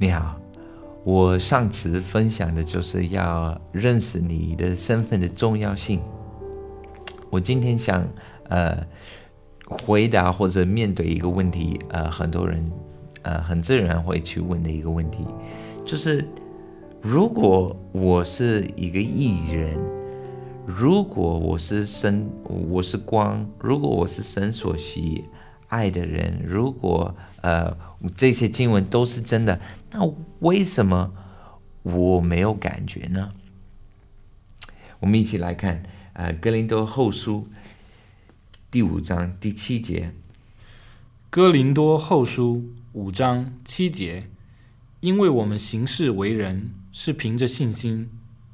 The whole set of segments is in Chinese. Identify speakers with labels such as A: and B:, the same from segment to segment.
A: 你好，我上次分享的就是要认识你的身份的重要性。我今天想呃回答或者面对一个问题，呃，很多人呃很自然会去问的一个问题，就是如果我是一个艺人，如果我是神，我是光，如果我是神所吸引爱的人，如果呃这些经文都是真的，那为什么我没有感觉呢？我们一起来看。呃，《哥林多后书》第五章第七节，《
B: 哥林多后书》五章七节，因为我们行事为人是凭着信心，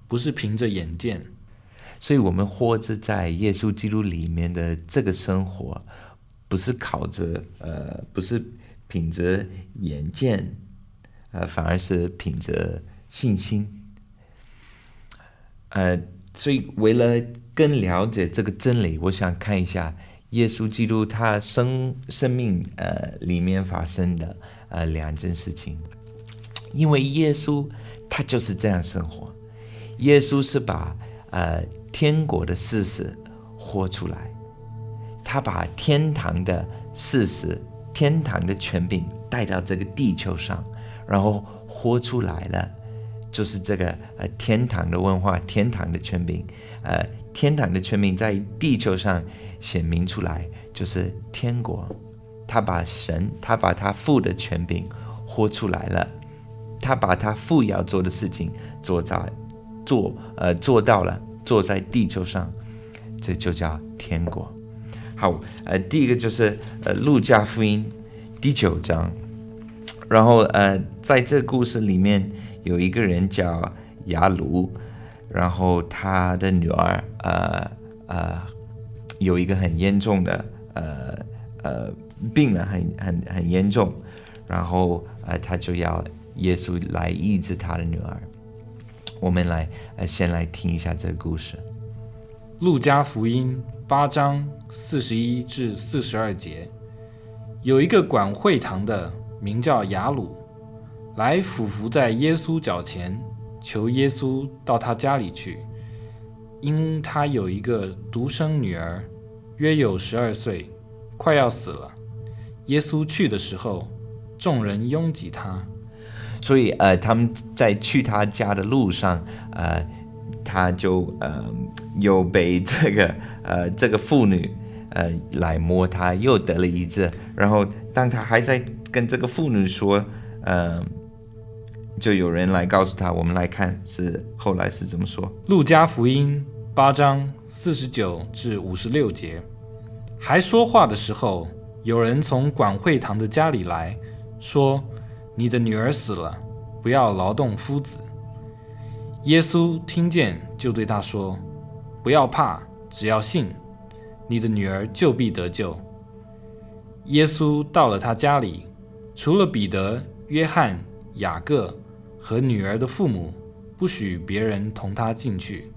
B: 不是凭着眼见，
A: 所以我们活着在耶稣基督里面的这个生活，不是靠着呃，不是凭着眼见，呃，反而是凭着信心，呃。所以，为了更了解这个真理，我想看一下耶稣基督他生生命呃里面发生的呃两件事情。因为耶稣他就是这样生活，耶稣是把呃天国的事实活出来，他把天堂的事实、天堂的权柄带到这个地球上，然后活出来了。就是这个呃，天堂的文化，天堂的权柄，呃，天堂的权柄在地球上显明出来，就是天国。他把神，他把他父的权柄活出来了，他把他父要做的事情做在做呃做到了，做在地球上，这就叫天国。好，呃，第一个就是呃，路加福音第九章，然后呃，在这故事里面。有一个人叫雅鲁，然后他的女儿呃呃有一个很严重的呃呃病了，很很很严重，然后呃他就要耶稣来医治他的女儿。我们来呃先来听一下这个故事，《
B: 路加福音》八章四十一至四十二节，有一个管会堂的，名叫雅鲁。来俯伏在耶稣脚前，求耶稣到他家里去，因他有一个独生女儿，约有十二岁，快要死了。耶稣去的时候，众人拥挤他，
A: 所以呃，他们在去他家的路上，呃，他就呃又被这个呃这个妇女呃来摸他，又得了一治。然后当他还在跟这个妇女说，嗯。就有人来告诉他，我们来看是后来是怎么说。
B: 路加福音八章四十九至五十六节，还说话的时候，有人从管会堂的家里来说：“你的女儿死了，不要劳动夫子。”耶稣听见，就对他说：“不要怕，只要信，你的女儿就必得救。”耶稣到了他家里，除了彼得、约翰、雅各。和女儿的父母不许别人同他进去，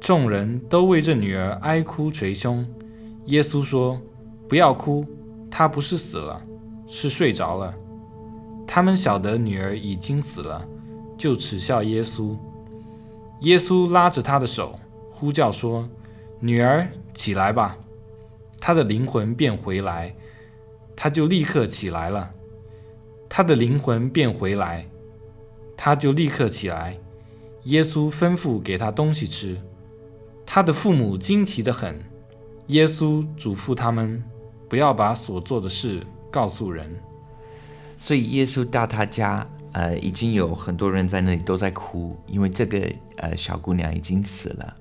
B: 众人都为这女儿哀哭捶胸。耶稣说：“不要哭，她不是死了，是睡着了。”他们晓得女儿已经死了，就耻笑耶稣。耶稣拉着他的手，呼叫说：“女儿，起来吧！”他的灵魂便回来，他就立刻起来了。他的灵魂便回来。他就立刻起来，耶稣吩咐给他东西吃，他的父母惊奇的很。耶稣嘱咐他们不要把所做的事告诉人。
A: 所以耶稣到他家，呃，已经有很多人在那里都在哭，因为这个呃小姑娘已经死了。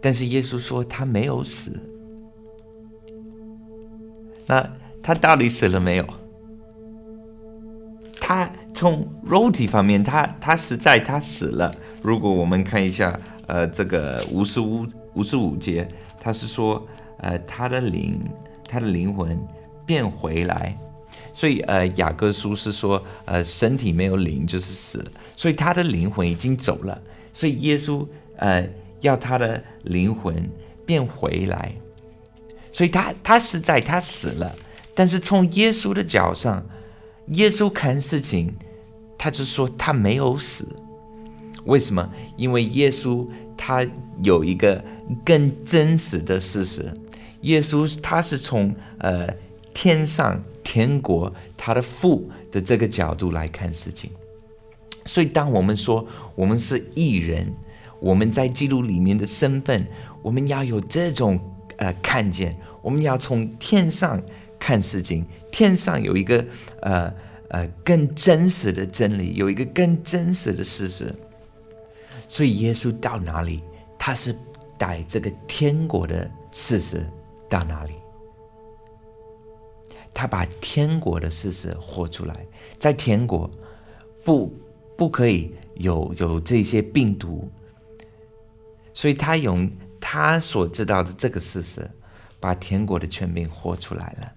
A: 但是耶稣说她没有死。那她到底死了没有？他从肉体方面，他他实在他死了。如果我们看一下，呃，这个五十五五十五节，他是说，呃，他的灵，他的灵魂变回来。所以，呃，雅各书是说，呃，身体没有灵就是死了。所以他的灵魂已经走了。所以耶稣，呃，要他的灵魂变回来。所以他他是在他死了，但是从耶稣的脚上。耶稣看事情，他就说他没有死。为什么？因为耶稣他有一个更真实的事实，耶稣他是从呃天上天国他的父的这个角度来看事情。所以，当我们说我们是艺人，我们在记录里面的身份，我们要有这种呃看见，我们要从天上看事情，天上有一个呃呃更真实的真理，有一个更真实的事实。所以，耶稣到哪里，他是带这个天国的事实到哪里，他把天国的事实活出来，在天国不。不可以有有这些病毒，所以他用他所知道的这个事实，把天国的权柄活出来了。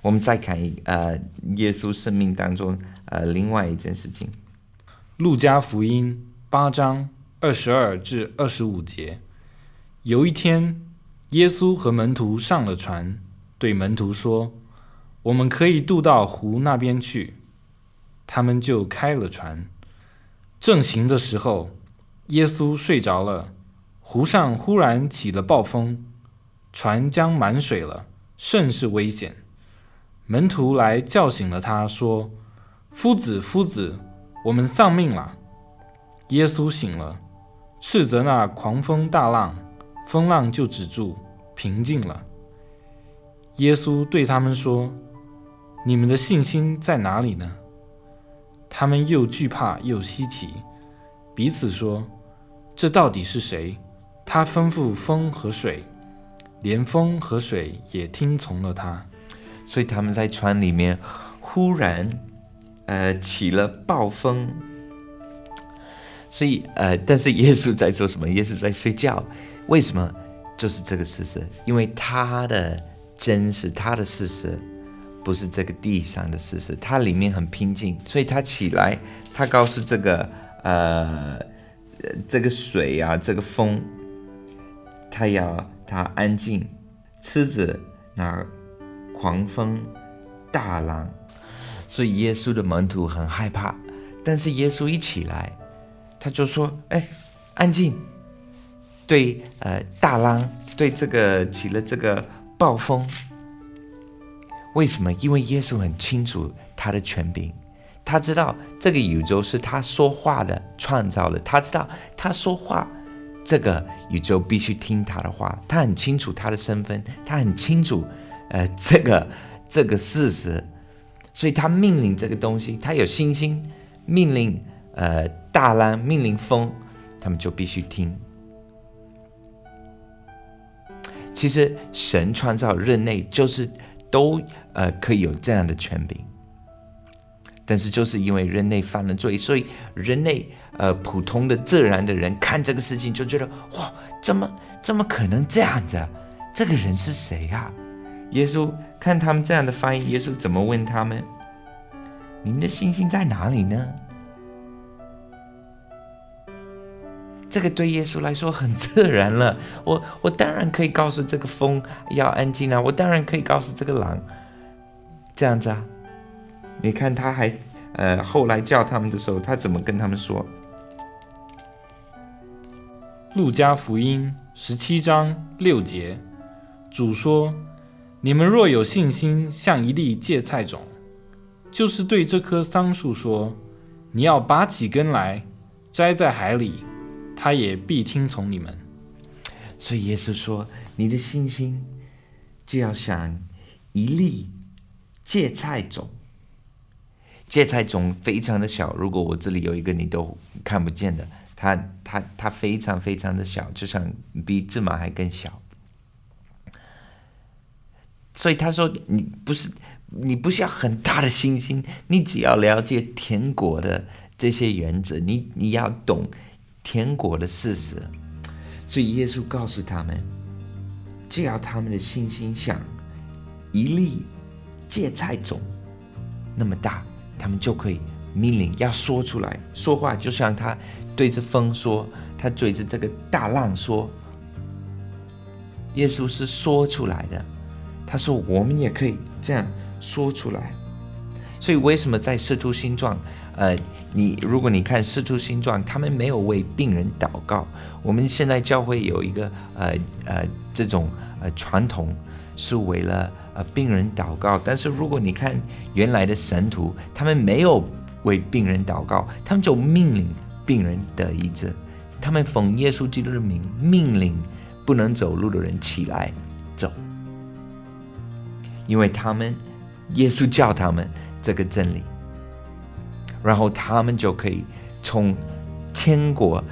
A: 我们再看一呃，耶稣生命当中呃另外一件事情，《
B: 路加福音》八章二十二至二十五节。有一天，耶稣和门徒上了船，对门徒说：“我们可以渡到湖那边去。”他们就开了船。正行的时候，耶稣睡着了。湖上忽然起了暴风，船将满水了，甚是危险。门徒来叫醒了他，说：“夫子，夫子，我们丧命了。”耶稣醒了，斥责那狂风大浪，风浪就止住，平静了。耶稣对他们说：“你们的信心在哪里呢？”他们又惧怕又稀奇，彼此说：“这到底是谁？他吩咐风和水，连风和水也听从了他。”
A: 所以他们在船里面忽然，呃，起了暴风。所以，呃，但是耶稣在做什么？耶稣在睡觉。为什么？就是这个事实，因为他的真实，他的事实。不是这个地上的事实，它里面很平静，所以他起来，他告诉这个呃这个水啊，这个风，他要他安静，吃着那狂风大浪，所以耶稣的门徒很害怕，但是耶稣一起来，他就说：“哎，安静。”对，呃，大浪，对这个起了这个暴风。为什么？因为耶稣很清楚他的权柄，他知道这个宇宙是他说话的创造的，他知道他说话，这个宇宙必须听他的话。他很清楚他的身份，他很清楚，呃，这个 这个事实，所以他命令这个东西，他有信心，命令呃大浪，命令风，他们就必须听。其实神创造人类就是都。呃，可以有这样的权柄，但是就是因为人类犯了罪，所以人类呃普通的自然的人看这个事情就觉得哇，怎么怎么可能这样子？这个人是谁呀？耶稣看他们这样的翻译，耶稣怎么问他们？你们的信心在哪里呢？这个对耶稣来说很自然了。我我当然可以告诉这个风要安静啊，我当然可以告诉这个狼。这样子啊？你看他还呃，后来叫他们的时候，他怎么跟他们说？
B: 路加福音十七章六节，主说：“你们若有信心，像一粒芥菜种，就是对这棵桑树说：你要拔起根来，栽在海里，他也必听从你们。”
A: 所以耶稣说：“你的信心就要像一粒。”芥菜种，芥菜种非常的小。如果我这里有一个你都看不见的，它它它非常非常的小，就像比芝麻还更小。所以他说：“你不是你不需要很大的信心，你只要了解天国的这些原则，你你要懂天国的事实。”所以耶稣告诉他们：“只要他们的信心像一粒。”芥菜种那么大，他们就可以命令要说出来说话，就像他对着风说，他对着这个大浪说。耶稣是说出来的，他说我们也可以这样说出来。所以为什么在《使徒行状》呃，你如果你看《师徒行状》，他们没有为病人祷告。我们现在教会有一个呃呃这种呃传统，是为了呃病人祷告。但是如果你看原来的神徒，他们没有为病人祷告，他们就命令病人得医治。他们奉耶稣基督的名命令不能走路的人起来走，因为他们耶稣教他们这个真理，然后他们就可以从天国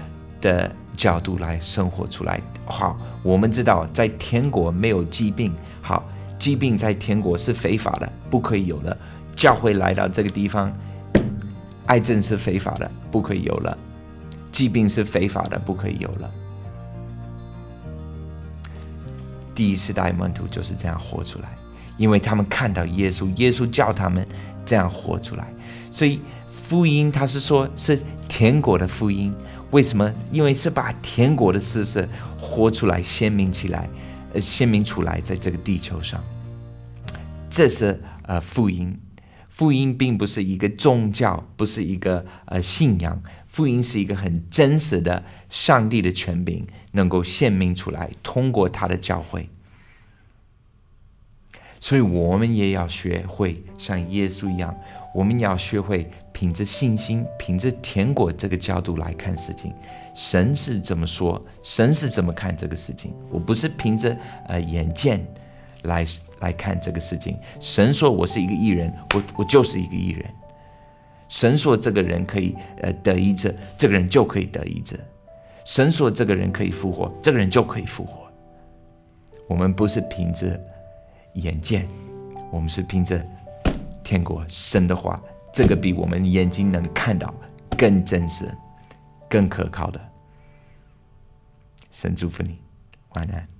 A: 的角度来生活出来。好，我们知道在天国没有疾病，好，疾病在天国是非法的，不可以有的。教会来到这个地方，癌症是非法的，不可以有了。疾病是非法的，不可以有了。第一次代门徒就是这样活出来，因为他们看到耶稣，耶稣叫他们这样活出来。所以福音他是说，是天国的福音。为什么？因为是把天国的事实活出来，鲜明起来，呃，鲜明出来，在这个地球上，这是呃福音。福音并不是一个宗教，不是一个呃信仰。福音是一个很真实的上帝的权柄，能够显明出来，通过他的教会。所以，我们也要学会像耶稣一样，我们要学会凭着信心，凭着天国这个角度来看事情。神是怎么说？神是怎么看这个事情？我不是凭着呃眼见来来看这个事情。神说我是一个艺人，我我就是一个艺人。神说这个人可以呃得医治，这个人就可以得医治；神说这个人可以复活，这个人就可以复活。我们不是凭着眼见，我们是凭着天国神的话，这个比我们眼睛能看到更真实、更可靠的。神祝福你，晚安。